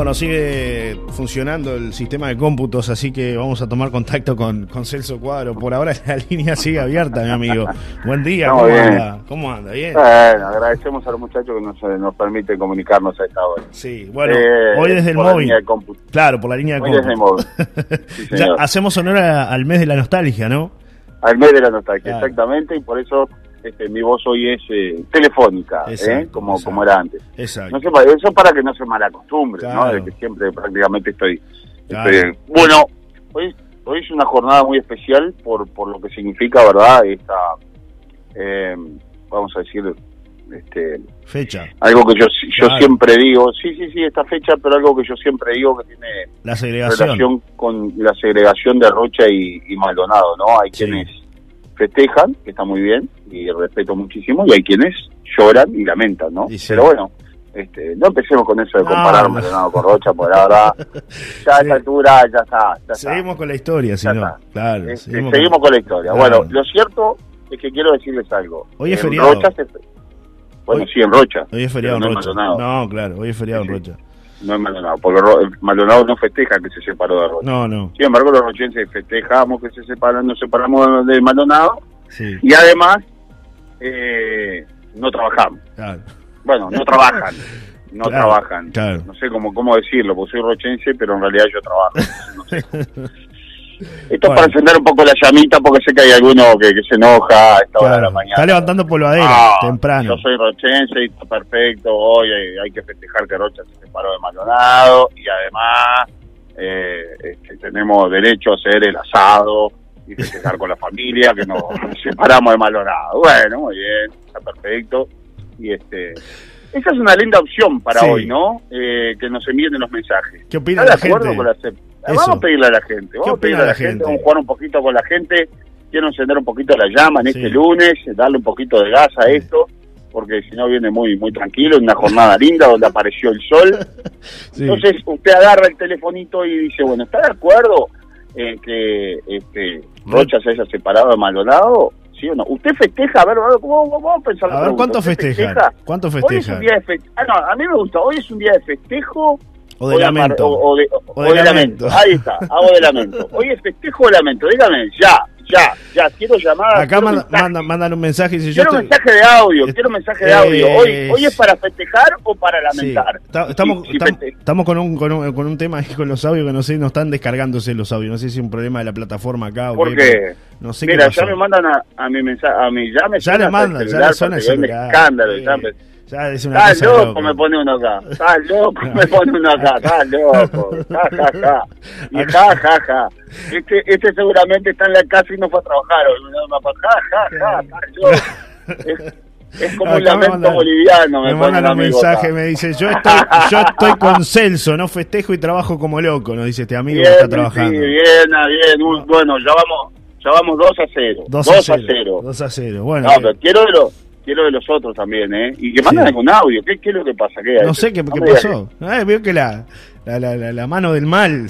Bueno, sigue funcionando el sistema de cómputos, así que vamos a tomar contacto con, con Celso Cuadro. Por ahora la línea sigue abierta, mi amigo. Buen día, ¿cómo anda? ¿Cómo anda? ¿Bien? Bueno, agradecemos a los muchachos que nos, nos permiten comunicarnos a esta hora. Sí, bueno, eh, hoy desde el móvil. claro, por la línea de cómputo. Hoy desde el móvil. ya hacemos honor al mes de la nostalgia, ¿no? Al mes de la nostalgia, exactamente, y por eso este, mi voz hoy es eh, telefónica, ¿eh? como, como era antes. Exacto. No sé, eso para que no se malacostumbre, ¿no? De que siempre prácticamente estoy, Bueno, hoy, hoy es una jornada muy especial por, por lo que significa, ¿verdad? Esta, eh, vamos a decir, este fecha. Algo que yo yo siempre digo, sí, sí, sí, esta fecha, pero algo que yo siempre digo que tiene la segregación. relación con la segregación de Rocha y, Maldonado, ¿no? Hay quienes festejan, que está muy bien, y respeto muchísimo, y hay quienes lloran y lamentan, ¿no? Pero bueno, este, no empecemos con eso de comparar Maldonado con Rocha, porque la verdad, ya a esta altura ya está. seguimos con la historia, si no. Claro, este, seguimos, con... la historia. Bueno, lo cierto es que quiero decirles algo. Hoy es feriado. Rocha Bueno, sí, en Rocha. Hoy es feriado en Rocha. No, claro, hoy es feriado en Rocha no es Maldonado, porque Maldonado no festeja que se separó de Rocha. No, no. Sin embargo, los rochenses festejamos que se separan, nos separamos de Maldonado sí. y además eh, no trabajamos. Claro. Bueno, no trabajan. No trabajan. Claro. No sé cómo, cómo decirlo, porque soy rochense, pero en realidad yo trabajo. No sé. Esto es para encender un poco la llamita porque sé que hay alguno que, se enoja a esta hora de la mañana. Está levantando polvadera ah, temprano. Yo soy rochense y está perfecto. Hoy hay, que festejar que Rocha se separó de Maldonado y además eh, este, tenemos derecho a hacer el asado y festejar con la familia que nos separamos de Maldonado. Bueno, muy bien, está perfecto. Y este esa es una linda opción para hoy, ¿no? Eh, que nos envíen los mensajes. ¿Qué opina la gente? Con la Vamos a pedirle a la gente, vamos a pedirle a la, gente? vamos a jugar un poquito con la gente, quiero encender un poquito la llama en este lunes, darle un poquito de gas a esto, porque si no viene muy muy tranquilo, en una jornada linda donde apareció el sol. Entonces usted agarra el telefonito y dice, bueno, ¿está de acuerdo en que este, Rocha se haya separado de Maldonado? ¿Sí o no? ¿Usted festeja? A ver, vamos, a pensar. A ver, ¿cuánto festeja? ¿Cuánto festeja? Hoy es un día de festejo. Ah, no, a mí me gusta. Hoy es un día de festejo o de, lamento. O, de, lamento. Ahí está, hago de lamento. Hoy es festejo de lamento, dígame, ya, ya, ya, quiero llamar. Acá manda, mandan un mensaje y si Quiero un mensaje de audio, quiero un mensaje de audio. Hoy, hoy es para festejar o para lamentar. estamos, estamos, con, un, con, un, con un tema con los audios que no sé, no están descargándose los audios. No sé si es un problema de la plataforma acá o ¿Por qué? No sé Mira, ya me mandan a, a mi mensaje, a mi, ya me Ya le mandan, ya le suena el escándalo, ya me, Está loco, me pone uno acá. Está loco, me pone uno acá. Está loco. Ja, ja, ja. Y ja, ja, ja. Este, este seguramente está en la casa y no fue a trabajar. Ja, ja, ja. Está loco. Es, como un lamento boliviano. Me, me mandan un mensaje, me dice: yo estoy, yo estoy con Celso, no festejo y trabajo como loco. Nos dice este amigo que está trabajando. Sí, bien, ah, bien. Bueno, ya vamos, ya vamos 2 a 0. 2 a 0. 2 a 0. Bueno, no, pero quiero quiero de los otros también, ¿eh? Y que manden algún audio. ¿Qué, ¿Qué, es lo que pasa? ¿Qué no sé qué, qué pasó. Ah, veo que la, la, la, la, mano del mal.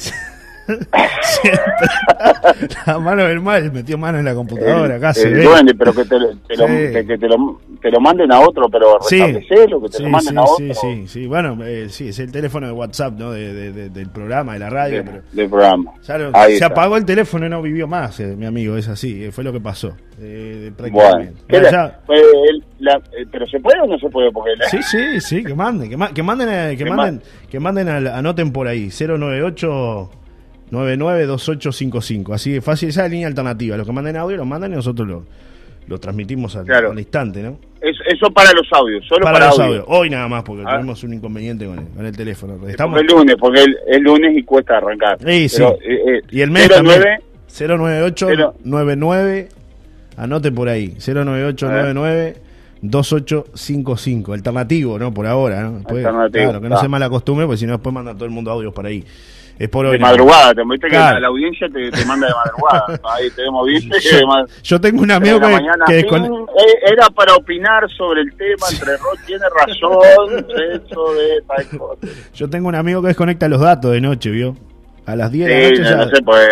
La mano del mal metió mano en la computadora, ve. Duende, pero que te, te, lo, que, te, lo, te lo manden a otro, pero sí, que te lo manden a otro. Sí, sí, sí. Bueno, eh, sí, es el teléfono de WhatsApp, ¿no? De, de, del programa, de la radio. pero, del programa. se apagó el teléfono y no vivió más, eh, mi amigo, es así, eh, fue lo que pasó. Eh, bueno, pero se puede o no se puede porque sí sí sí que manden que, que manden que, manden que manden anoten por ahí 098 992855 así de fácil esa es la línea alternativa. Los que manden audio lo mandan y nosotros lo, lo transmitimos al, instante no eso, para los audios solo para, los audios. Hoy nada más porque ah. tenemos un inconveniente con el, con el teléfono. Estamos el lunes porque el, lunes y cuesta arrancar. Sí, sí. Eh, y el mes 09, 098 99 anote por ahí. 09899 2855, alternativo, ¿no? Por ahora, ¿no? claro, que no se mala costumbre, porque si no después manda todo el mundo audios por ahí. Es por hoy. De madrugada, te viste que la, audiencia te, te, manda de madrugada. Ahí tenemos, ¿viste? Yo, yo tengo un amigo que. Eh, era para opinar sobre el tema entre Rock, tiene razón, eso de tal Yo tengo un amigo que desconecta los datos de noche, ¿vio? A las 10 de la noche ya no sé, pues,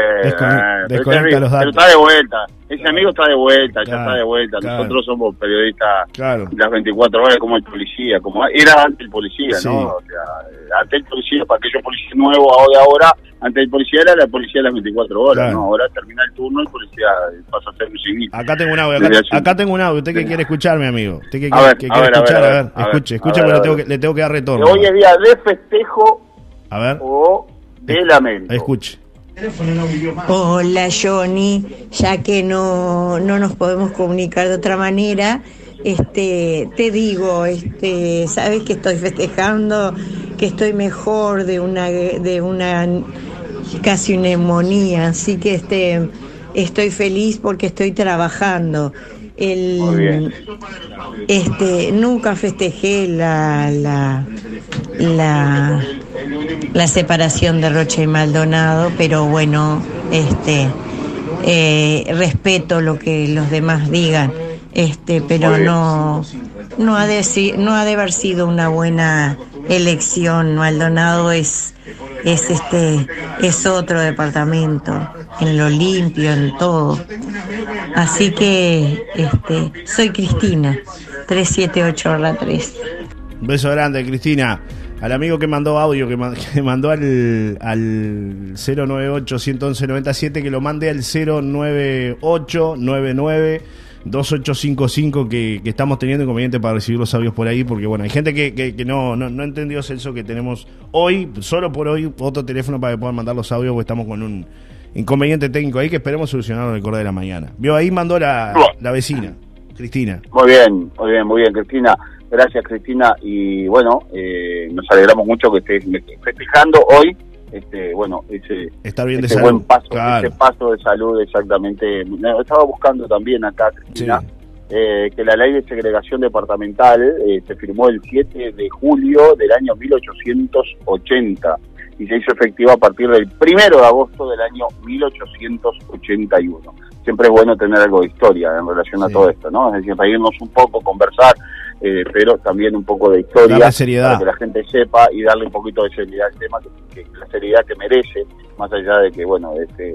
desconecta los datos. Pero está de vuelta. Ese amigo está de vuelta, ya está de vuelta. Nosotros somos periodistas las 24 horas como el policía, como era antes el policía, ¿no? O sea, antes el policía, para aquellos policías nuevos ahora, ahora, antes el policía era la policía de las 24 horas, ¿no? Ahora termina el turno y el policía pasa a ser un civil. Acá tengo un audio, acá, tengo un audio. ¿Usted qué quiere escuchar, mi amigo? ¿Usted qué, quiere escuchar? A ver, escuche, escuche, porque le tengo, que, le tengo que dar retorno. Hoy es día de festejo a ver. o de lamento. Escuche. Hola Johnny, ya que no, no nos podemos comunicar de otra manera, este, te digo, este, sabes que estoy festejando, que estoy mejor de una, de una casi neumonía, así que este, estoy feliz porque estoy trabajando. El, este, nunca festejé la, la, la, la, separación de Rocha y Maldonado, pero bueno, este, eh, respeto lo que los demás digan, este, pero no, no ha de, no ha de haber sido una buena elección. Maldonado es, es este, es otro departamento, en lo limpio, en todo. Así que este, soy Cristina, 378 la 3. Un beso grande, Cristina. Al amigo que mandó audio, que, mandó al, al 098-111-97, que lo mande al 098-99. 2855 que, que estamos teniendo inconveniente para recibir los audios por ahí, porque bueno, hay gente que, que, no, no, no, entendió eso que tenemos hoy, solo por hoy, otro teléfono para que puedan mandar los audios, porque estamos con un inconveniente técnico ahí que esperemos solucionarlo en el correo de la mañana. Vio ahí mandó la, la vecina, Cristina. Muy bien, muy bien, muy bien, Cristina. Gracias, Cristina. Y bueno, eh, nos alegramos mucho que estés festejando hoy este bueno ese, bien buen paso ese paso de salud exactamente. Estaba buscando también acá Cristina eh, que la ley de segregación departamental eh, se firmó el 7 de julio del año 1880 y se hizo efectiva a partir del 1 de agosto del año 1881 siempre es bueno tener algo de historia en relación a todo esto, ¿no? Es decir, reírnos un poco, conversar, eh, pero también un poco de historia para que la gente sepa y darle un poquito de seriedad al tema, que, la seriedad que merece, más allá de que, bueno, este,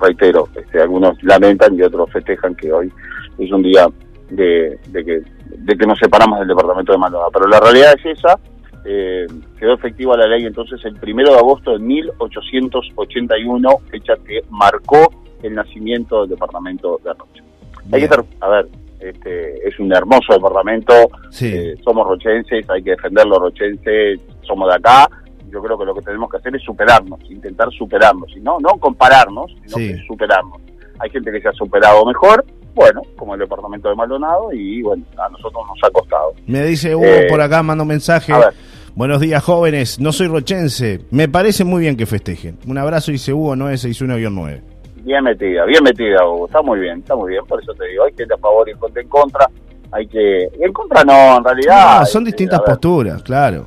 reitero, este, algunos lamentan y otros festejan que hoy es un día de, que, de que nos separamos del departamento de Maldonado. Pero la realidad es esa, eh, quedó efectiva la ley entonces el primero de agosto de 1881, fecha que marcó el nacimiento del departamento de Rocha. Hay que estar, a ver, este, es un hermoso departamento, eh, somos rochenses, hay que defenderlo rochenses, somos de acá, yo creo que lo que tenemos que hacer es superarnos, intentar superarnos, y no, no compararnos, sino que superarnos. Hay gente que se ha superado mejor, bueno, como el departamento de Maldonado, y bueno, a nosotros nos ha costado. Me dice Hugo eh, por acá, mando un mensaje. Buenos días, jóvenes. No soy rochense. Me parece muy bien que festejen. Un abrazo, dice Hugo, 961-9. Bien metida, bien metida, Hugo. Está muy bien, está muy bien. Por eso te digo, hay que ir a favor y en contra. Hay que. en contra no, en realidad. No, son distintas posturas, claro.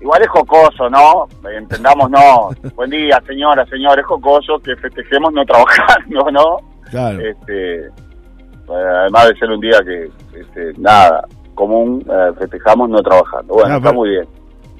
Igual es jocoso, ¿no? Entendamos, no. Buen día, señora, señor. Es jocoso que festejemos no trabajando, ¿no? Claro. Este, además de ser un día que, este, nada, común, eh, festejamos no trabajando. Bueno, está muy bien.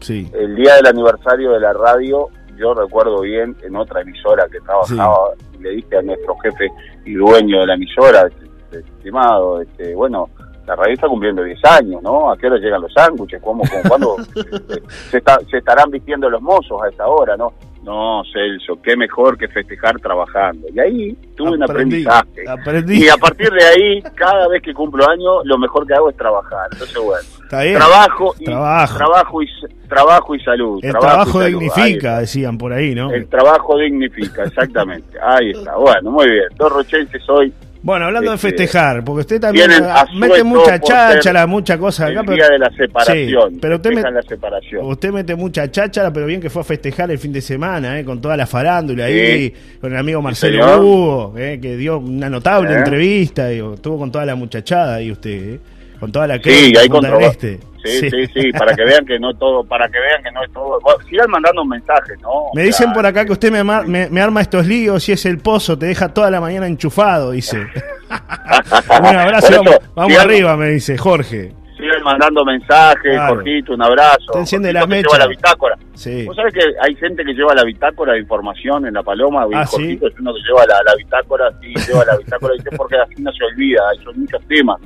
Sí. El día del aniversario de la radio yo recuerdo bien en otra emisora que trabajaba, le dije a nuestro jefe y dueño de la emisora, este, estimado, este, bueno, la radio está cumpliendo 10 años, ¿no? ¿A qué hora llegan los sándwiches? ¿Cómo, cuándo se, se, estarán vistiendo los mozos a esta hora, no? No, Celso, qué mejor que festejar trabajando. Y ahí tuve un aprendizaje. Y a partir de ahí, cada vez que cumplo años, lo mejor que hago es trabajar. Entonces, bueno, trabajo y, trabajo. y trabajo y salud. El trabajo, dignifica, decían por ahí, ¿no? El trabajo dignifica, exactamente. ahí está. Bueno, muy bien. Dos rochenses hoy bueno, hablando de este, festejar, porque usted también mete mucha cháchara, mucha cosa acá. El pero, día de la separación. Sí, pero usted, usted mete mucha cháchara, pero bien que fue a festejar el fin de semana, eh, con toda la farándula ahí, con el amigo Marcelo Hugo, eh, que dio una notable ¿Eh? entrevista, digo, estuvo con toda la muchachada ahí usted, eh, con toda la que sí, hay este. Sí, sí, sí, para que vean que no todo, para que vean que no es todo. sigan mandando mensajes, ¿no? Me dicen por acá que usted me, me, arma estos líos y es el pozo, te deja toda la mañana enchufado, dice. Un abrazo, vamos, arriba, me dice Jorge. Sigan mandando mensajes, claro. un abrazo. Te enciende la mecha. Lleva la bitácora. Sí. ¿Vos sabés que hay gente que lleva la bitácora de información en la paloma? Ah, ¿sí? es uno que lleva la, bitácora, sí, lleva la bitácora, dice, porque así no se olvida, hay son muchos temas.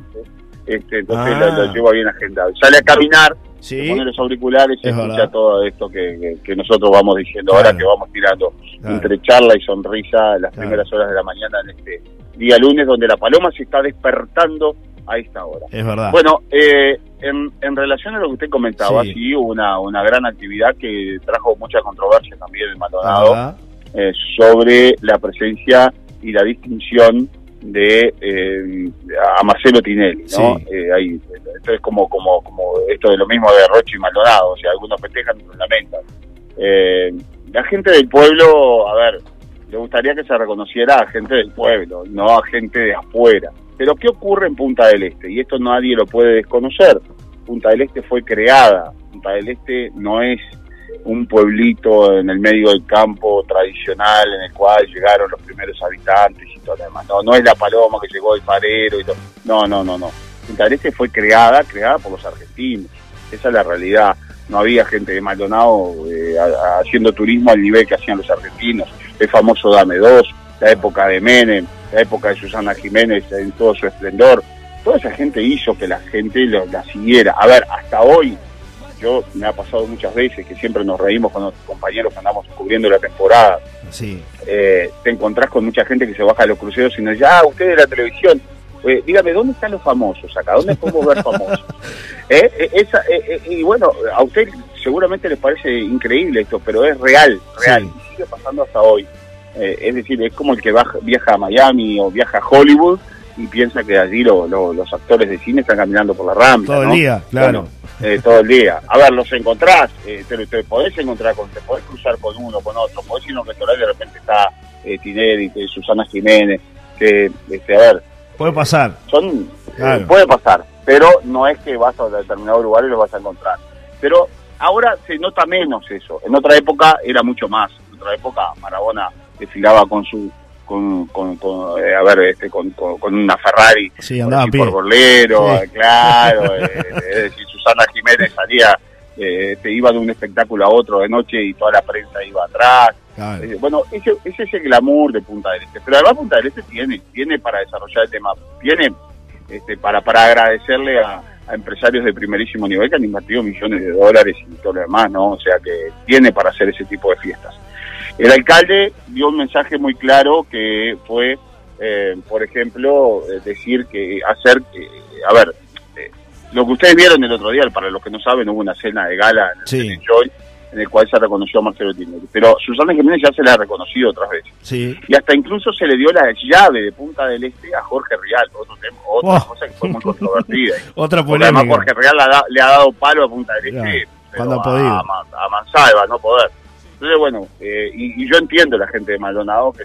Este, entonces lo, ah. lleva bien agendado. Sale a caminar, ¿Sí? pone los auriculares y escucha todo esto que, que, nosotros vamos diciendo ahora, que vamos tirando entre charla y sonrisa las primeras horas de la mañana en este día lunes, donde la paloma se está despertando a esta hora. Es verdad. Bueno, eh, en, en, relación a lo que usted comentaba, sí, hubo una, una gran actividad que trajo mucha controversia también en Maldonado eh, sobre la presencia y la distinción de eh, a Marcelo Tinelli, ¿no? Eh, esto es como, como, como esto de lo mismo de Roche y Maldonado, o sea, algunos festejan y otros lamentan. Eh, la gente del pueblo, a ver, le gustaría que se reconociera a gente del pueblo, no a gente de afuera. Pero ¿qué ocurre en Punta del Este? Y esto nadie lo puede desconocer. Punta del Este fue creada, Punta del Este no es un pueblito en el medio del campo tradicional en el cual llegaron los primeros habitantes y todo lo demás. No, no es la paloma que llegó el farero y todo. No, no, no, no. Punta fue creada, creada por los argentinos. Esa es la realidad. No había gente de Maldonado eh, haciendo turismo al nivel que hacían los argentinos. El famoso Dame Dos, la época de Menem, la época de Susana Jiménez en todo su esplendor. Toda esa gente hizo que la gente la siguiera. A ver, hasta hoy yo me ha pasado muchas veces que siempre nos reímos con los compañeros que andamos cubriendo la temporada. Sí. Eh, te encontrás con mucha gente que se baja a los cruceros y nos dice, ah, usted de la televisión. Eh, dígame, ¿dónde están los famosos acá? ¿Dónde podemos ver famosos? Eh, esa, y bueno, a usted seguramente les parece increíble esto, pero es real, real. Y sigue pasando hasta hoy. es decir, es como el que viaja a Miami o viaja a Hollywood y piensa que allí los actores de cine están caminando por la rampa. Todo el día, claro. Eh, todo el día. A ver, los encontrás, eh, te, podés encontrar, con, te podés cruzar con uno, con otro, podés ir a un restaurante y de repente está eh, Tinelli, Susana Jiménez, que, este, a ver. Puede pasar. Son, eh, puede pasar, pero no es que vas a determinado lugar y los vas a encontrar. Pero ahora se nota menos eso. En otra época era mucho más. En otra época Marabona desfilaba con su con, con, eh, a ver, este, con, con, una Ferrari sí, andaba por, bolero, claro, eh, es decir, Susana Jiménez salía, eh, te iba de un espectáculo a otro de noche y toda la prensa iba atrás. bueno, ese, ese, es el glamour de Punta del Este, pero además Punta del Este tiene, tiene para desarrollar el tema, tiene este, para, para agradecerle a, a empresarios de primerísimo nivel que han invertido millones de dólares y todo lo demás, ¿no? O sea que tiene para hacer ese tipo de fiestas. El alcalde dio un mensaje muy claro que fue, eh, por ejemplo, eh, decir que hacer, que, a ver, eh, lo que ustedes vieron el otro día, para los que no saben, hubo una cena de gala en el Joy en el cual se reconoció a Marcelo Tinelli. Pero Susana Jiménez ya se la ha reconocido otras veces. Sí. Y hasta incluso se le dio la llave de Punta del Este a Jorge Rial, otro tema, otra oh. cosa que fue muy controvertida. otra polémica. Además Jorge Rial le ha, dado palo a Punta del Este. cuando ha podido. A, a Mansalva, no poder. Entonces, bueno, eh, y, yo entiendo la gente de Maldonado que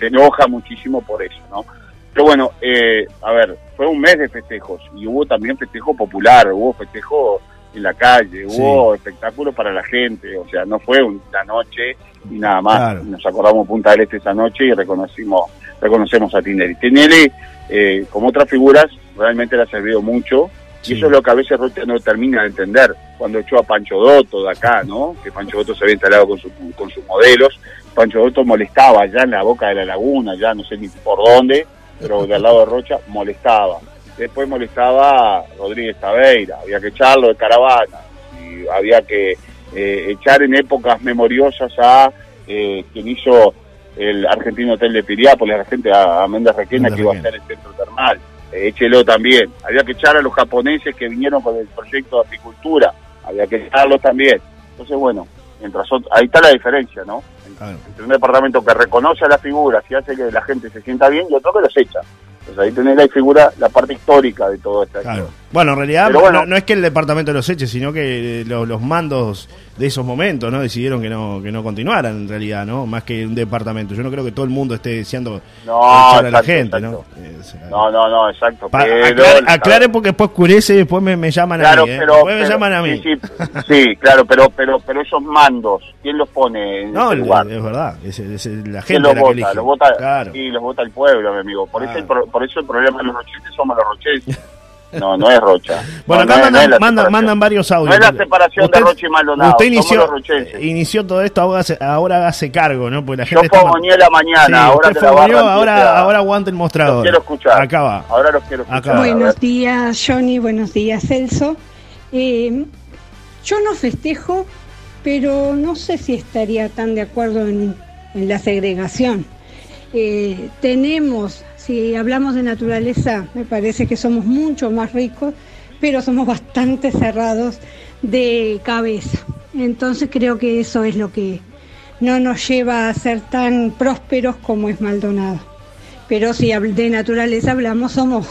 se, enoja muchísimo por eso, ¿no? Pero bueno, eh, a ver, fue un mes de festejos y hubo también festejo popular, hubo festejo en la calle, hubo espectáculo para la gente, o sea, no fue una noche y nada más. Nos acordamos Punta del Este esa noche y reconocimos, reconocemos a Tinelli. Tinelli, eh, como otras figuras, realmente le ha servido mucho y eso es lo que a veces no termina de entender. Cuando echó a Pancho Dotto de acá, ¿no? Que Pancho Dotto se había instalado con, su, con sus modelos. Pancho Dotto molestaba allá en la boca de la laguna, ya no sé ni por dónde, pero del lado de Rocha molestaba. Después molestaba a Rodríguez Tabeira, había que echarlo de caravana. Y había que eh, echar en épocas memoriosas a eh, quien hizo el argentino hotel de Piriápolis, la gente a, Méndez Requena, que iba a ser el centro termal échelo también. Había que echar a los japoneses que vinieron con el proyecto de apicultura, había que echarlos también. Entonces, bueno, mientras ahí está la diferencia, ¿no? Entre un departamento que reconoce a las figuras y hace que la gente se sienta bien y otro que los echa. Pues ahí tenés la figura, la parte histórica de todo esto. Bueno, en realidad no, es que el departamento los eche, sino que los, mandos de esos momentos no decidieron que no que no continuaran en realidad, ¿no? Más que un departamento. Yo no creo que todo el mundo esté deseando no, a la gente, ¿no? no, no, no, exacto. aclare, porque después oscurece y después me, llaman a mí. ¿eh? después me llaman a mí. Sí, claro, pero pero pero esos mandos, ¿quién los pone en no, lugar? es verdad, es, la gente los vota, los vota, sí, los vota el pueblo, mi amigo. Por eso por eso el problema de los rochetes somos los rochetes. No, no es Rocha. Bueno, acá mandan, mandan, varios audios. No es la separación de Rocha y Maldonado. Usted inició, inició todo esto, ahora, ahora hace cargo, ¿no? Porque la gente Yo fogoneé la mañana, ahora te la ahora, ahora aguanta el mostrador. Los quiero escuchar. Acá va. Ahora los quiero escuchar. Buenos días, Johnny. Buenos días, Celso. Eh, yo no festejo, pero no sé si estaría tan de acuerdo en, la segregación. Eh, tenemos, si hablamos de naturaleza, me parece que somos mucho más ricos, pero somos bastante cerrados de cabeza. Entonces creo que eso es lo que no nos lleva a ser tan prósperos como es Maldonado. Pero si de naturaleza hablamos, somos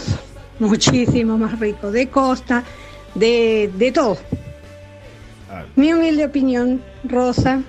muchísimo más ricos, de costa, de, de todo. Mi humilde opinión, Rosa,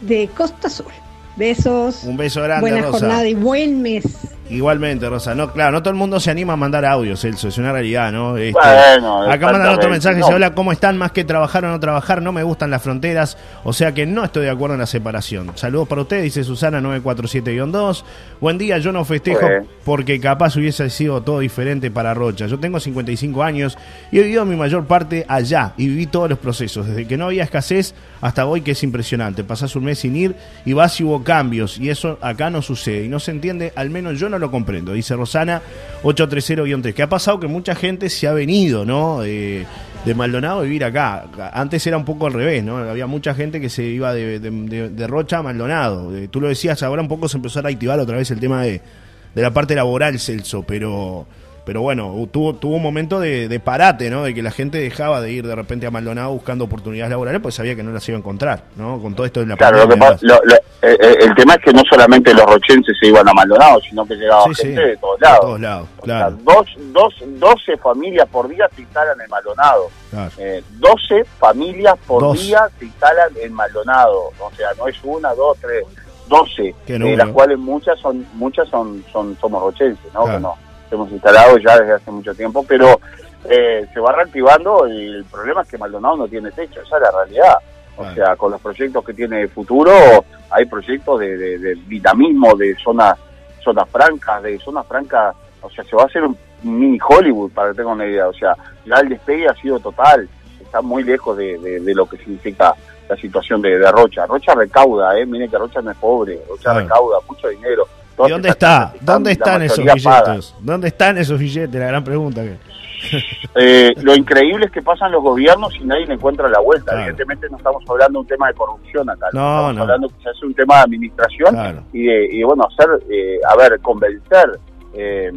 de Costa Azul. Besos. Un beso grande, Buena jornada y buen mes. Igualmente, Rosa. No, claro, no todo el mundo se anima a mandar audios, Celso. Es una realidad, ¿no? Este, bueno, acá mandan otro mensaje. Se habla cómo están, más que trabajar o no trabajar. No me gustan las fronteras. O sea que no estoy de acuerdo en la separación. Saludos para usted, dice Susana 947-2. Buen día, yo no festejo porque capaz hubiese sido todo diferente para Rocha. Yo tengo 55 años y he vivido mi mayor parte allá y viví todos los procesos. Desde que no había escasez hasta hoy, que es impresionante. Pasás un mes sin ir y vas y hubo cambios. Y eso acá no sucede. Y no se entiende, al menos yo no lo comprendo, dice Rosana 830-3. ¿Qué ha pasado? Que mucha gente se ha venido, ¿no? de Maldonado a vivir acá. Antes era un poco al revés, ¿no? Había mucha gente que se iba de, Rocha a Maldonado. tú lo decías, ahora un poco se empezó a activar otra vez el tema de, de la parte laboral, Celso, pero pero bueno, tuvo, tuvo un momento de, parate, ¿no? De que la gente dejaba de ir de repente a Maldonado buscando oportunidades laborales, pues sabía que no las iba a encontrar, ¿no? Con todo esto de la Claro, lo eh, eh, el tema es que no solamente los rochenses se iban a Maldonado, sino que llegaba gente de todos lados. De todos lados, claro. dos, dos, 12 familias por día se instalan en Maldonado. Eh, 12 familias por día se instalan en Maldonado. O sea, no es una, dos, tres, 12, de las cuales muchas son muchas son, son somos rochenses, ¿no? Que no hemos instalado ya desde hace mucho tiempo, pero eh, se va reactivando y el problema es que Maldonado no tiene techo, esa es la realidad. O sea, con los proyectos que tiene de futuro, hay proyectos de, de, dinamismo, de zonas zonas francas, de zonas francas, o sea, se va a hacer un mini Hollywood, para que tengan una idea. O sea, ya el despegue ha sido total, está muy lejos de, lo que significa la situación de, Rocha. Rocha recauda, ¿eh? Miren que Rocha no es pobre, Rocha recauda mucho dinero ¿Y dónde está? ¿Dónde están esos billetes? ¿Dónde están esos billetes? La gran pregunta. Eh, lo increíble es que pasan los gobiernos y nadie le encuentra la vuelta. Evidentemente no estamos hablando de un tema de corrupción acá. No, estamos hablando que se hace un tema de administración y, de, bueno, hacer, eh, a ver, convencer eh,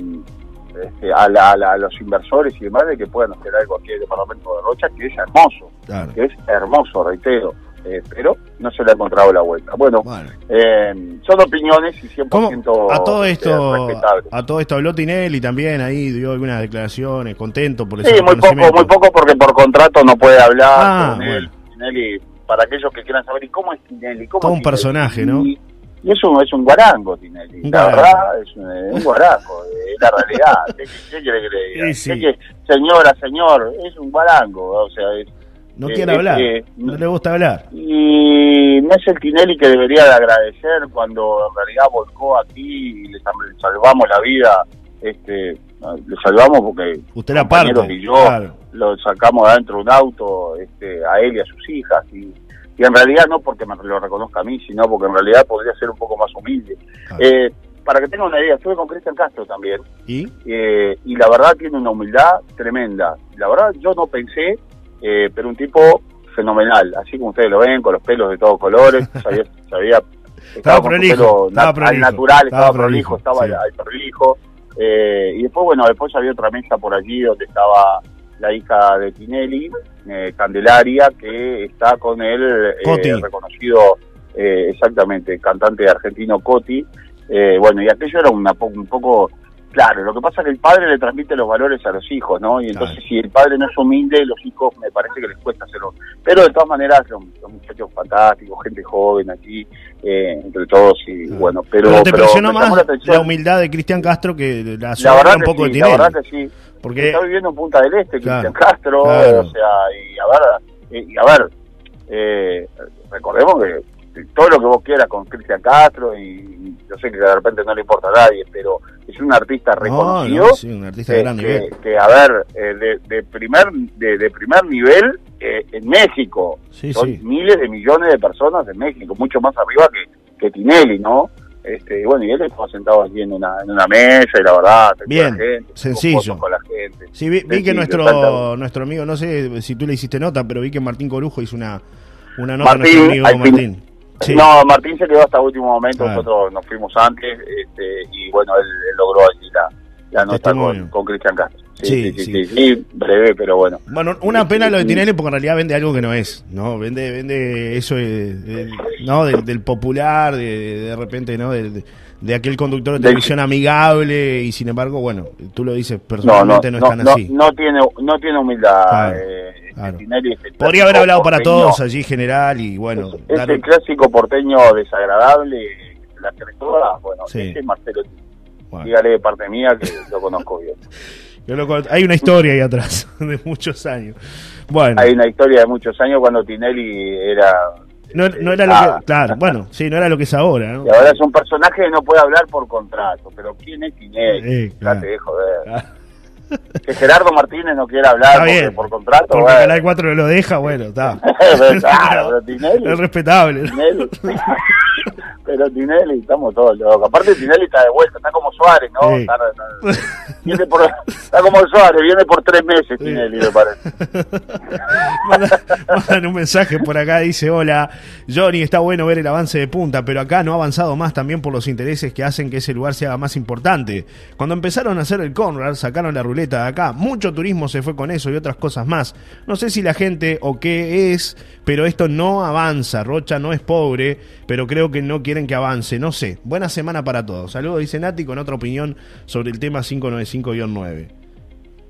este, a, a, los inversores y demás de que puedan hacer algo aquí en el departamento de Rocha, que es hermoso, que es hermoso, reitero. Eh, pero no se le ha encontrado la vuelta. Bueno, eh, son opiniones y 100% a todo esto A todo esto habló Tinelli también, ahí dio algunas declaraciones, contento por Sí, muy poco, muy poco porque por contrato no puede hablar ah, con él. Tinelli, para aquellos que quieran saber, ¿y cómo es Tinelli? ¿Cómo todo un personaje, ¿no? Y, eso es un guarango, Tinelli. la verdad, es un, guarango, es la realidad. ¿Qué, le diga? señora, señor, es un guarango, o sea, es no quiere hablar, no le gusta hablar. Y no es el Tinelli que debería de agradecer cuando en realidad volcó aquí y le salvamos la vida. Este, le salvamos porque usted era parte y yo lo sacamos de adentro de un auto este, a él y a sus hijas y, en realidad no porque me lo reconozca a mí sino porque en realidad podría ser un poco más humilde. Eh, para que tenga una idea estuve con Cristian Castro también. Y eh, y la verdad tiene una humildad tremenda. La verdad yo no pensé eh, pero un tipo fenomenal, así como ustedes lo ven, con los pelos de todos colores, sabía, sabía estaba, con prolijo, estaba al natural, estaba, prolijo, estaba al, prolijo. Eh, y después, bueno, después había otra mesa por allí donde estaba la hija de Tinelli, eh, Candelaria, que está con el reconocido, exactamente, cantante argentino Coti. bueno, y aquello era una, un poco Claro, lo que pasa es que el padre le transmite los valores a los hijos, ¿no? Y entonces si el padre no es humilde, los hijos me parece que les cuesta hacerlo. Pero de todas maneras, son, muchachos fantásticos, gente joven aquí, eh, entre todos, y bueno, pero... Pero te impresionó más la, humildad de Cristian Castro que la, verdad un poco sí, de La verdad que sí. Porque... Está viviendo en Punta del Este, Cristian Castro, o sea, y a ver, y, a ver eh, recordemos que todo lo que vos quieras con Cristian Castro y, yo sé que de repente no le importa a nadie, pero es un artista reconocido. sí, un artista de gran nivel. Que, a ver, eh, de, primer de, primer nivel eh, en México. Son miles de millones de personas en México, mucho más arriba que, que Tinelli, ¿no? Este, bueno, y él estaba sentado allí en una, en una mesa y la verdad, bien, sencillo. Con la gente. Sí, vi, que nuestro nuestro amigo, no sé si tú le hiciste nota, pero vi que Martín Corujo hizo una, una nota Martín, nuestro amigo Martín. No, Martín se quedó hasta último momento, nosotros nos fuimos antes este, y bueno, él, logró allí la, la nota con, Cristian Castro. Sí sí, sí breve, pero bueno. Bueno, una pena lo de Tinelli porque en realidad vende algo que no es, ¿no? Vende vende eso ¿no? Del, popular, de, de repente, ¿no? De, de aquel conductor de televisión amigable y sin embargo, bueno, tú lo dices personalmente no, no, no, así. No, tiene, no tiene humildad. Eh, Podría haber hablado para todos allí general y bueno. Es, el clásico porteño desagradable, la toda bueno, ese es Marcelo Dígale de parte mía que lo conozco bien. hay una historia ahí atrás de muchos años. Bueno. Hay una historia de muchos años cuando Tinelli era no, no, era lo que, ah. claro, bueno, sí, no era lo que es ahora, ¿no? Y ahora es un personaje que no puede hablar por contrato, pero ¿quién es Tinelli? Eh, claro. de joder. Que Gerardo Martínez no quiera hablar por contrato. Porque bueno. Canal 4 lo deja, bueno, está. claro, pero Tinelli. Es respetable. Tinelli. Pero Tinelli, estamos todos locos. Aparte Tinelli está de vuelta, está como Suárez, ¿no? Está, viene por, está como Suárez, viene por tres meses Tinelli, me parece. Mandan un mensaje por acá, dice, hola, Johnny, está bueno ver el avance de punta, pero acá no ha avanzado más también por los intereses que hacen que ese lugar sea más importante. Cuando empezaron a hacer el Conrad, sacaron la ruleta de acá. Mucho turismo se fue con eso y otras cosas más. No sé si la gente o qué es, pero esto no avanza. Rocha no es pobre, pero creo que no quiere que avance, no sé. Buena semana para todos. Saludos, dice Nati, con otra opinión sobre el tema 595-9.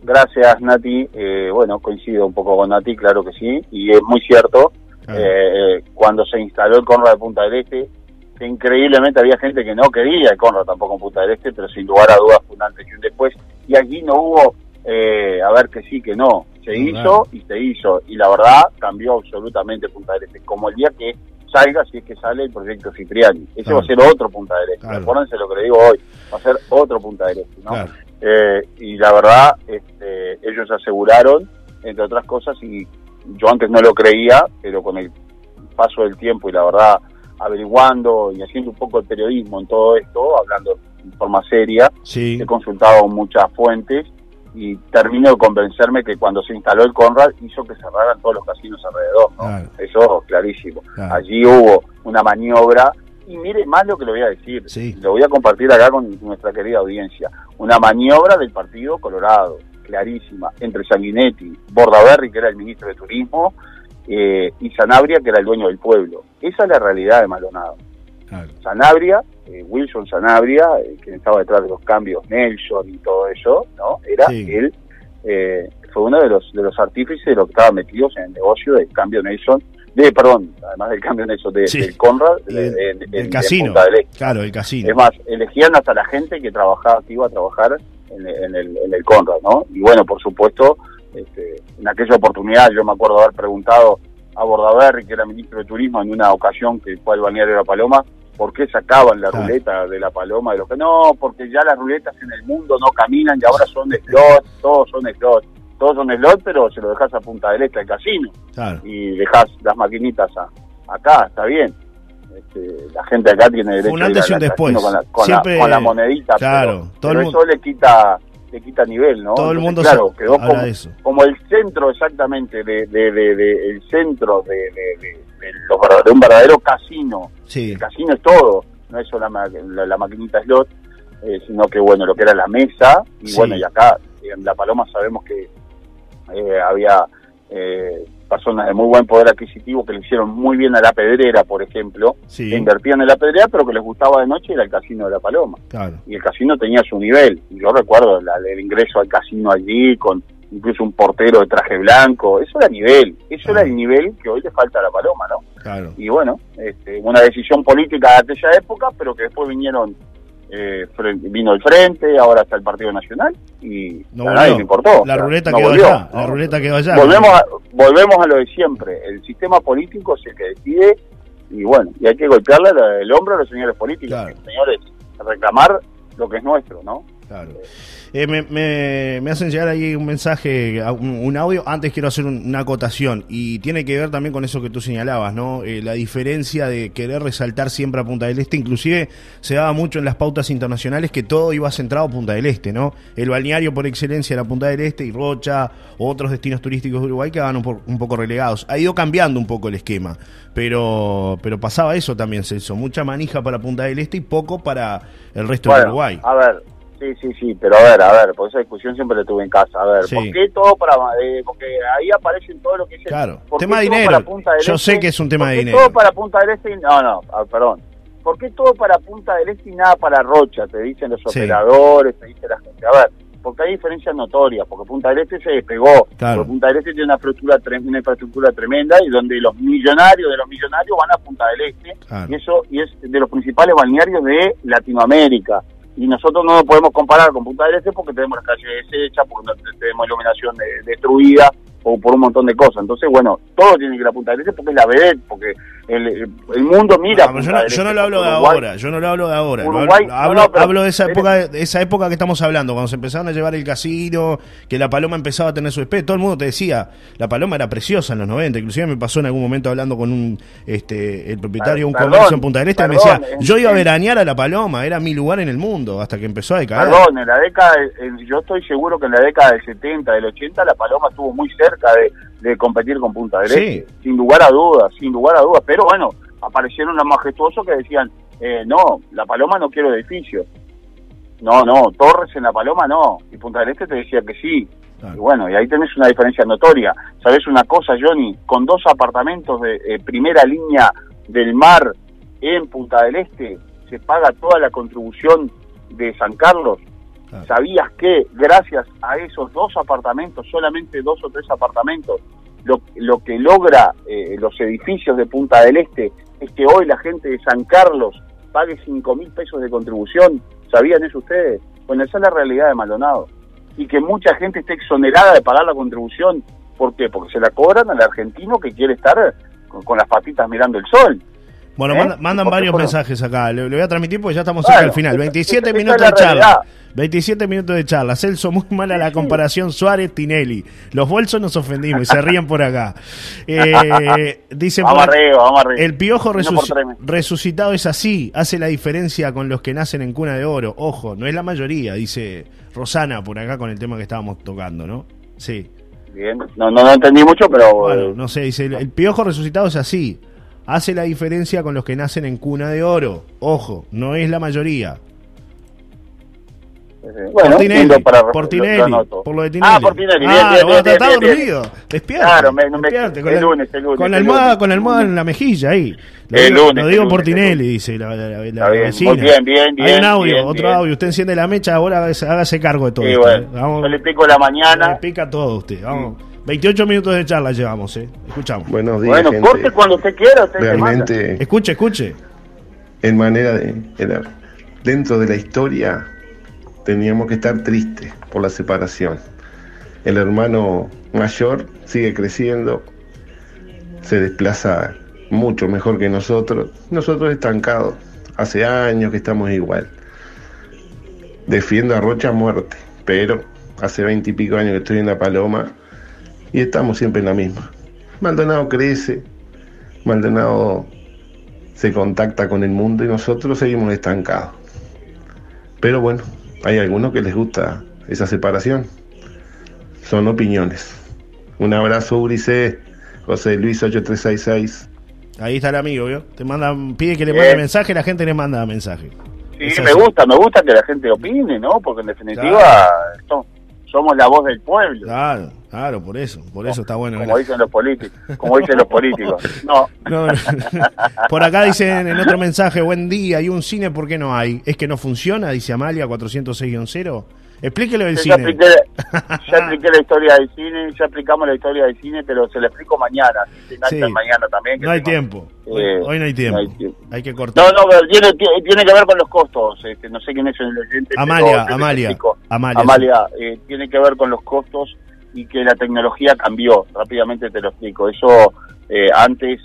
Gracias, Nati. Eh, bueno, coincido un poco con Nati, claro que sí. Y es muy cierto, ah. eh, cuando se instaló el Conrad de Punta del Este, que increíblemente había gente que no quería el Conrad tampoco en Punta del Este, pero sin lugar a dudas fue un antes y un después. Y allí no hubo, eh, a ver que sí, que no. Se hizo y se hizo. Y la verdad cambió absolutamente Punta del Este. Como el día que salga si es que sale el proyecto Cipriani. Ese va a ser otro punta derecha. Claro. Acuérdense lo que le digo hoy, va a ser otro punta derecha, ¿no? Eh, y la verdad, este, ellos aseguraron, entre otras cosas, y yo antes no lo creía, pero con el paso del tiempo y la verdad averiguando y haciendo un poco de periodismo en todo esto, hablando en forma seria, he consultado muchas fuentes y termino de convencerme que cuando se instaló el Conrad hizo que cerraran todos los casinos alrededor, ¿no? Eso clarísimo. Allí hubo una maniobra y mire más lo que le voy a decir, lo voy a compartir acá con nuestra querida audiencia, una maniobra del Partido Colorado, clarísima, entre Sanguinetti, Bordaberry, que era el ministro de Turismo, eh, y Sanabria, que era el dueño del pueblo. Esa es la realidad de Sanabria, eh, Wilson Sanabria, eh, quien estaba detrás de los cambios, Nelson y todo eso, ¿no? Era él, eh, fue uno de los de los artífices de lo que estaba metidos en el negocio del cambio Nelson, de, perdón, además del cambio Nelson, de, del Conrad, el casino, claro, el casino. Es más, elegían hasta la gente que trabajaba, que iba a trabajar en, el, en el Conrad, ¿no? Y bueno, por supuesto, este, en aquella oportunidad yo me acuerdo haber preguntado a Bordaberry, que era ministro de Turismo, en una ocasión que fue al balneario de la Paloma, por qué sacaban la ruleta de la paloma de los que no, porque ya las ruletas en el mundo no caminan y ahora son slot, todos son slot, todos son slot, pero se lo dejas a punta derecha el casino y dejas las maquinitas acá, está bien. Este, la gente acá tiene derecho a ir a después. Con, la, con, la, monedita, claro, pero, eso le quita le quita nivel, ¿no? Todo el mundo claro, quedó como, como, el centro exactamente de, de, de, el centro de, de, un verdadero casino. Sí. El casino es todo, no es solo la, la, maquinita slot, eh, sino que bueno, lo que era la mesa, y bueno, y acá en La Paloma sabemos que eh, había eh, personas de muy buen poder adquisitivo que le hicieron muy bien a la pedrera, por ejemplo, que invertían en la pedrera, pero que les gustaba de noche era el casino de la Paloma. Y el casino tenía su nivel. Y yo recuerdo el ingreso al casino allí con incluso un portero de traje blanco, eso era nivel, eso era el nivel que hoy le falta a la Paloma, ¿no? Y bueno, este, una decisión política de aquella época, pero que después vinieron eh, vino el frente, ahora está el Partido Nacional y no a nadie le importó. La ruleta quedó allá, la ruleta quedó allá. Volvemos a, volvemos a lo de siempre, el sistema político es el que decide y bueno, y hay que golpearle el hombro a los señores políticos, señores, reclamar lo que es nuestro, ¿no? Claro. Eh, me, hacen llegar ahí un mensaje, un, audio. Antes quiero hacer una acotación y tiene que ver también con eso que tú señalabas, ¿no? Eh, la diferencia de querer resaltar siempre a Punta del Este, inclusive se daba mucho en las pautas internacionales que todo iba centrado a Punta del Este, ¿no? El balneario por excelencia era Punta del Este y Rocha, otros destinos turísticos de Uruguay quedaban un, un poco relegados. Ha ido cambiando un poco el esquema, pero, pero pasaba eso también, Celso. Mucha manija para Punta del Este y poco para el resto de Uruguay. A ver, Sí, sí, sí, pero a ver, a ver, por esa discusión siempre la tuve en casa. A ver, ¿por qué todo para.? Eh, porque ahí aparecen todo lo que es. Claro, tema de dinero. Yo sé este? que es un tema de dinero. todo para Punta del Este? No, no, ah, perdón. ¿Por qué todo para Punta del Este y nada para Rocha? Te dicen los operadores, te dice la gente. A ver, porque hay diferencias notorias, porque Punta del Este se despegó. Porque Punta del Este tiene una infraestructura, una infraestructura tremenda y donde los millonarios de los millonarios van a Punta del Este. Y eso y es de los principales balnearios de Latinoamérica y nosotros no nos podemos comparar con Punta del Este porque tenemos las calles deshechas, porque tenemos iluminación destruida o por un montón de cosas. Entonces, bueno, todo tiene que ir a Punta del Este porque es la vedette, porque el, el mundo mira. yo, no, yo no lo hablo de ahora, yo no lo hablo de ahora. hablo, hablo, de esa época, de esa época que estamos hablando, cuando se empezaron a llevar el casino, que la paloma empezaba a tener su especie. Todo el mundo te decía, la paloma era preciosa en los 90. Inclusive me pasó en algún momento hablando con un este el propietario de un comercio en Punta del Este, me decía, yo iba a veranear a la paloma, era mi lugar en el mundo, hasta que empezó a decaer. Perdón, en la década, yo estoy seguro que en la década del 70, del 80, la paloma estuvo muy cerca de de competir con Punta del Este, sin lugar a dudas, sin lugar a dudas. Pero bueno, aparecieron los majestuosos que decían, eh, no, la Paloma no quiero edificio. No, no, Torres en la Paloma no. Y Punta del Este te decía que sí. Y bueno, y ahí tenés una diferencia notoria. ¿Sabes una cosa, Johnny? Con dos apartamentos de eh, primera línea del mar en Punta del Este, se paga toda la contribución de San Carlos ¿Sabías que gracias a esos dos apartamentos, solamente dos o tres apartamentos, lo, que logra eh, los edificios de Punta del Este es que hoy la gente de San Carlos pague cinco mil pesos de contribución? ¿Sabían eso ustedes? Bueno, esa es la realidad de Maldonado. Y que mucha gente esté exonerada de pagar la contribución. ¿Por qué? Porque se la cobran al argentino que quiere estar con las patitas mirando el sol. Bueno, ¿Eh? mandan varios mensajes acá. Le, voy a transmitir porque ya estamos cerca del final. 27 minutos de charla. 27 minutos de charla. Celso, muy mala la comparación Suárez-Tinelli. Los bolsos nos ofendimos y se ríen por acá. Eh, dice vamos arriba, vamos arriba. El piojo resucitado es así. Hace la diferencia con los que nacen en cuna de oro. Ojo, no es la mayoría, dice Rosana por acá con el tema que estábamos tocando, ¿no? Sí. Bien, no, no, entendí mucho, pero... Bueno, no sé, dice, el piojo resucitado es así hace la diferencia con los que nacen en cuna de oro. Ojo, no es la mayoría. Bueno, por Tinelli, para por, Tinelli por lo de Tinelli. Ah, por Tinelli, bien, ah, bien, bien, bien, dormido. Despierte. Claro, me, despierte, con el, lunes, el lunes. Con la almohada, con la almohada en la mejilla ahí. Lo el digo, lunes, lo digo por Tinelli, dice la, la, la, la vecina. Bien, bien, bien. Hay un audio, otro audio. Usted enciende la mecha, ahora hágase cargo de todo sí, esto. Bueno, ¿eh? Vamos, yo le pico la mañana. Le pica todo usted. Vamos. 28 minutos de charla llevamos, ¿eh? Escuchamos. Buenos días. Bueno, corte cuando usted quiera. Usted Realmente. Escuche, escuche. En manera de. dentro de la historia, teníamos que estar tristes por la separación. El hermano mayor sigue creciendo, se desplaza mucho mejor que nosotros. Nosotros estancados. Hace años que estamos igual. Defiendo a Rocha a muerte, pero hace veinte y pico años que estoy en La Paloma y estamos siempre en la misma. Maldonado crece, Maldonado se contacta con el mundo y nosotros seguimos estancados. Pero bueno, hay algunos que les gusta esa separación. Son opiniones. Un abrazo, Urice, José Luis 8366. Ahí está el amigo, ¿vio? Te mandan, pide que le mande mensaje, la gente le manda mensaje. Sí, me gusta, me gusta que la gente opine, ¿no? Porque en definitiva somos la voz del pueblo. Claro. Claro, por eso, por eso está bueno. Como dicen los políticos, como dicen los políticos. No. Por acá dicen en otro mensaje, buen día, hay un cine, ¿por qué no hay? ¿Es que no funciona? Dice Amalia 406-0. Explíquelo del cine. Ya expliqué, la historia del cine, ya explicamos la historia del cine, pero se lo explico mañana. Sí. mañana también. no hay tiempo. Eh, hoy, no hay tiempo. hay, que cortar. No, no, tiene, tiene que ver con los costos. Este, no sé quién es el oyente. Amalia, Amalia, Amalia. Amalia, eh, tiene que ver con los costos y que la tecnología cambió. Rápidamente te lo explico. Eso eh, antes,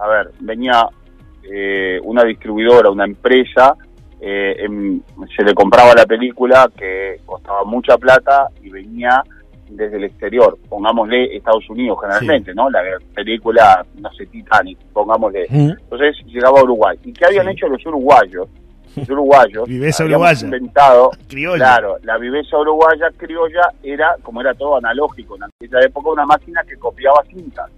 a ver, venía eh, una distribuidora, una empresa, eh, se le compraba la película que costaba mucha plata y venía desde el exterior, pongámosle Estados Unidos generalmente, ¿no? La película, no sé, Titanic, pongámosle. Entonces llegaba a Uruguay. ¿Y qué habían hecho los uruguayos? Los uruguayos viveza uruguaya. inventado, claro, la viveza uruguaya criolla era, como era todo analógico en aquella época, una máquina que copiaba cintas.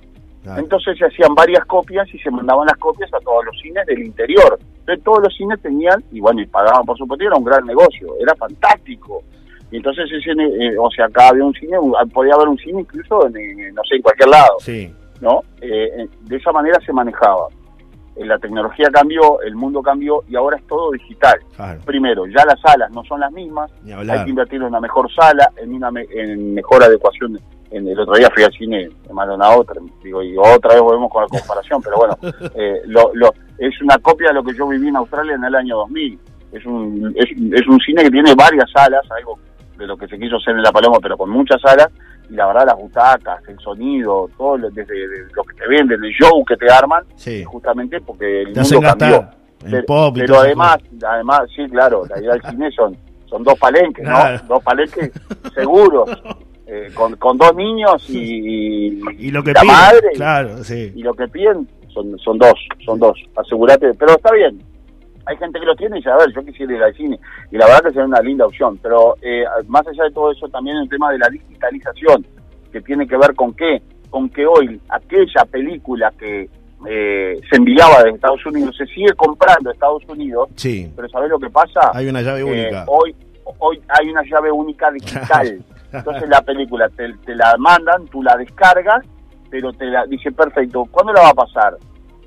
Entonces se hacían varias copias y se mandaban las copias a todos los cines del interior. Entonces todos los cines tenían, y bueno, y pagaban por supuesto, era un gran negocio, era fantástico. Y entonces ese, eh, o sea, acá había un cine, podía haber un cine incluso, en, no sé, en cualquier lado. Sí. ¿No? Eh, eh, de esa manera se manejaba. La tecnología cambió, el mundo cambió y ahora es todo digital. Primero, ya las salas no son las mismas, hay que invertir en una mejor sala, en una en mejor adecuación en el otro día fui al cine de otra, digo, y otra vez volvemos con la comparación, pero bueno, eh, lo, lo, es una copia de lo que yo viví en Australia en el año 2000. Es un, es, es un cine que tiene varias salas, algo de lo que se quiso hacer en La Paloma, pero con muchas salas, y la verdad las butacas, el sonido, todo desde lo que te venden, el show que te arman, justamente porque el mundo cambió. pero, además, además, sí, claro, la idea del cine son, son dos palenques, ¿no? Dos palenques seguros. Eh, con, con dos niños y, y lo que la piden, madre claro, sí. y lo que piden son, son dos, son dos, asegúrate, pero está bien, hay gente que lo tiene y dice, a ver, yo quisiera ir al cine, y la verdad que sería una linda opción, pero eh, más allá de todo eso también el tema de la digitalización, que tiene que ver con qué, con que hoy aquella película que eh, se enviaba de Estados Unidos se sigue comprando de Estados Unidos, sí. pero ¿sabes lo que pasa? Hay una llave única. Hoy, hoy hay una llave única digital. Entonces la película te, la mandan, tú la descargas, pero te la dice, perfecto, ¿cuándo la va a pasar?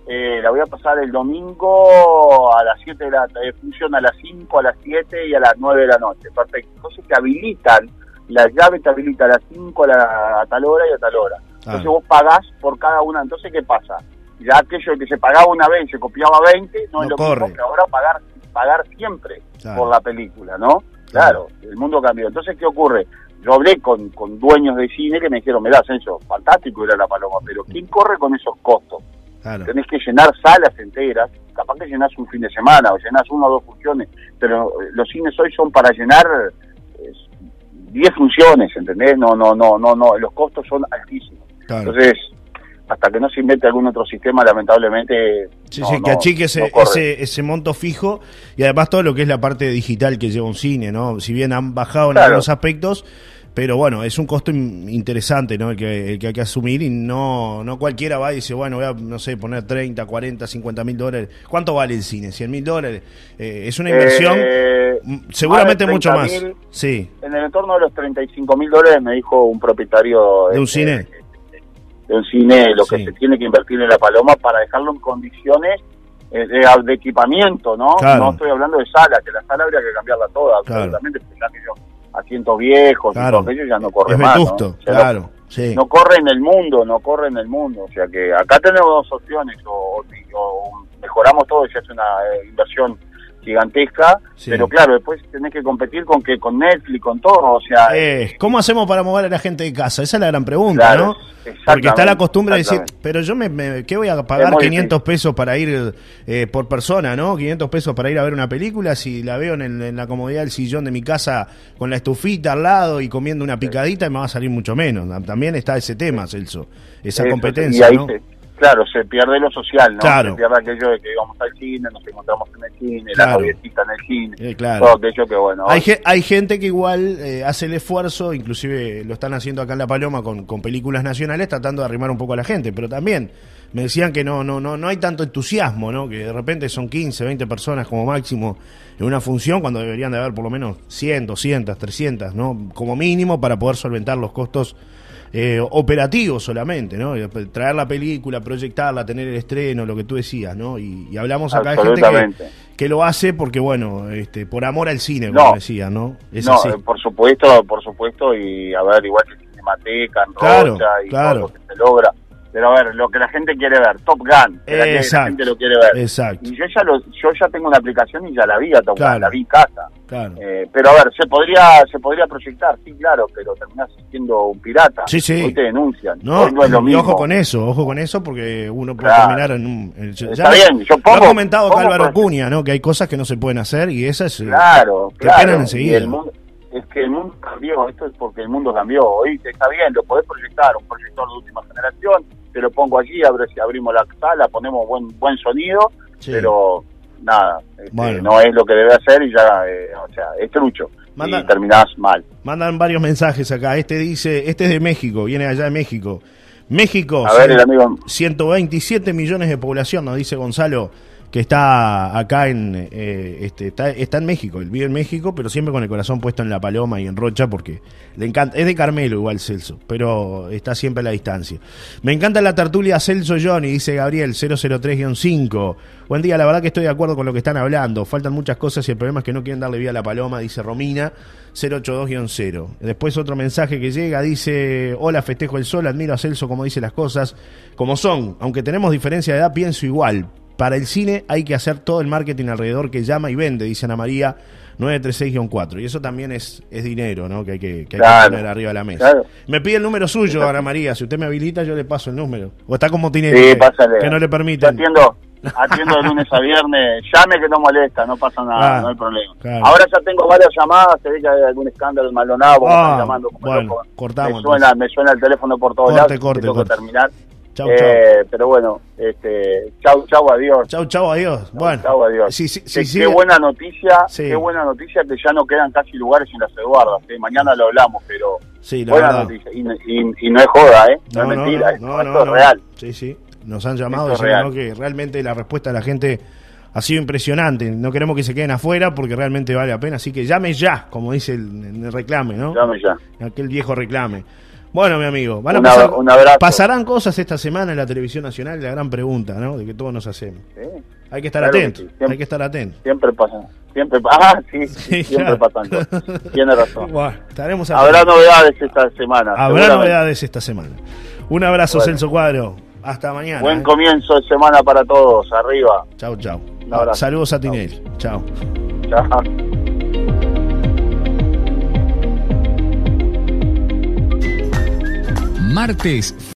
Eh, la voy a pasar el domingo a las 7 de la tarde, funciona a las 5, a las 7 y a las 9 de la noche. Perfecto. Entonces te habilitan, la llave te habilita a las 5 a, tal hora y a tal hora. Entonces vos pagás por cada una. Entonces, ¿qué pasa? Ya aquello que se pagaba una vez y se copiaba 20, no, es lo mismo que ahora pagar, pagar siempre por la película, ¿no? Claro, el mundo cambió. Entonces, ¿qué ocurre? Yo hablé con, con dueños de cine que me dijeron, mirá, Asensio, fantástico era la paloma, pero ¿quién corre con esos costos? Tenés que llenar salas enteras, capaz que llenás un fin de semana o llenás una o dos funciones, pero los cines hoy son para llenar 10 funciones, ¿entendés? No, no, no, no, no, los costos son altísimos. Entonces, hasta que no se invente algún otro sistema, lamentablemente. Sí, sí, que achique ese, ese, ese, monto fijo y además todo lo que es la parte digital que lleva un cine, ¿no? Si bien han bajado en algunos aspectos, pero bueno, es un costo interesante, ¿no? El que, el que hay que asumir y no, no cualquiera va y dice, bueno, voy a, no sé, poner 30, 40, 50 mil dólares. ¿Cuánto vale el cine? ¿100 mil dólares? Eh, es una inversión eh, seguramente mucho más. sí. En el entorno de los 35 mil dólares me dijo un propietario de un cine. De, un cine, lo que se tiene que invertir en la paloma para dejarlo en condiciones eh, de, equipamiento, ¿no? No estoy hablando de sala, que la sala habría que cambiarla toda, absolutamente, asientos viejos claro. y ellos ya no corre más. ¿no? claro. No corre en el mundo, no corre en el mundo. O sea que acá tenemos dos opciones, o, mejoramos todo y se hace una eh, inversión gigantesca, pero claro, después tenés que competir con que con Netflix, con todo, o sea... Eh, ¿Cómo hacemos para mover a la gente de casa? Esa es la gran pregunta, ¿no? Porque está la costumbre de decir, pero yo me, ¿qué voy a pagar 500 pesos para ir eh, por persona, ¿no? 500 pesos para ir a ver una película si la veo en, la comodidad del sillón de mi casa con la estufita al lado y comiendo una picadita me va a salir mucho menos. También está ese tema, Celso, esa competencia, ¿no? Claro, se pierde lo social, ¿no? Se pierde aquello de que vamos al cine, nos encontramos en el cine, la noviecita en el cine, eh, claro. todo aquello que bueno. Hay, hay gente que igual eh, hace el esfuerzo, inclusive lo están haciendo acá en La Paloma con, con películas nacionales, tratando de arrimar un poco a la gente, pero también me decían que no, no, no, no hay tanto entusiasmo, ¿no? Que de repente son 15, 20 personas como máximo en una función cuando deberían de haber por lo menos 100, 200, 300, ¿no? Como mínimo para poder solventar los costos eh, operativo solamente, ¿no? Traer la película, proyectarla, tener el estreno, lo que tú decías, ¿no? Y, hablamos acá de gente que, lo hace porque, bueno, este, por amor al cine, como decía, ¿no? no, por supuesto, por supuesto, y a ver, igual que Cinemateca, en claro, Rocha, y todo lo que se logra pero a ver, lo que la gente quiere ver, Top Gun, que la, gente lo quiere ver. Exacto. Y yo ya, lo, yo ya tengo una aplicación y ya la vi a Top Gun, la vi en casa. Claro. Eh, pero a ver, se podría se podría proyectar, sí, claro, pero terminás siendo un pirata. Sí, sí. Hoy te denuncian. No, no es lo mismo. ojo con eso, ojo con eso, porque uno puede terminar en un. Está bien, yo pongo. Lo ha comentado Álvaro Cuña, ¿no? Que hay cosas que no se pueden hacer y esas. Eh, claro, claro. enseguida. es que el mundo cambió, esto es porque el mundo cambió. Hoy está bien, lo podés proyectar, un proyector de última generación te lo pongo allí, a ver si abrimos la sala, ponemos buen buen sonido, pero nada, este, no es lo que debe hacer y ya, eh, o sea, es trucho. y terminás mal. Mandan varios mensajes acá. Este dice, este es de México, viene allá de México. México, a ver, el amigo. 127 millones de población, nos dice Gonzalo que está acá en eh, este, está, en México, él vive en México, pero siempre con el corazón puesto en la paloma y en Rocha porque le encanta, es de Carmelo igual Celso, pero está siempre a la distancia. Me encanta la tertulia Celso Johnny, dice Gabriel 003-5. Buen día, la verdad que estoy de acuerdo con lo que están hablando, faltan muchas cosas y el problema es que no quieren darle vida a la paloma, dice Romina 082-0. Después otro mensaje que llega, dice, hola, festejo el sol, admiro a Celso como dice las cosas, como son, aunque tenemos diferencia de edad, pienso igual para el cine hay que hacer todo el marketing alrededor que llama y vende, dice Ana María 936-4. Y eso también es, es dinero, ¿no? Que hay que, poner arriba de la mesa. Me pide el número suyo, Ana María. Si usted me habilita, yo le paso el número. O está como tiene que no le permiten. Atiendo, atiendo de lunes a viernes. Llame que no molesta, no pasa nada, ah, no hay problema. Ahora ya tengo varias llamadas. Se ve que hay algún escándalo malonado. Ah, llamando bueno, cortamos. Me suena, me suena el teléfono por todos lados. Corte, tengo que terminar. Eh, pero bueno, este, chau, chau, adiós. Chau, chau, adiós. Bueno, chau, adiós. Sí, sí, sí, qué buena noticia, qué buena noticia que ya no quedan casi lugares en las Eduardas. Mañana lo hablamos, pero sí, buena noticia. Y, no es joda, ¿eh? No, es mentira, no, esto es real. Sí, sí. Nos han llamado diciendo que realmente la respuesta de la gente ha sido impresionante. No queremos que se queden afuera porque realmente vale la pena. Así que llame ya, como dice el, el reclame, ¿no? Llame ya. Aquel viejo reclame. Bueno, mi amigo, van a pasar, pasarán cosas esta semana en la televisión nacional, la gran pregunta, ¿no? De que todos nos hacemos. Hay que estar atentos, hay que estar atentos. Siempre pasa, siempre ah, sí, siempre pasan cosas. Tiene razón. estaremos Habrá novedades esta semana. Habrá novedades esta semana. Un abrazo, Celso Cuadro. Hasta mañana. Buen ¿eh? comienzo de semana para todos. Arriba. Chau, chau. Saludos a Tinel. Chau. Chao. Martes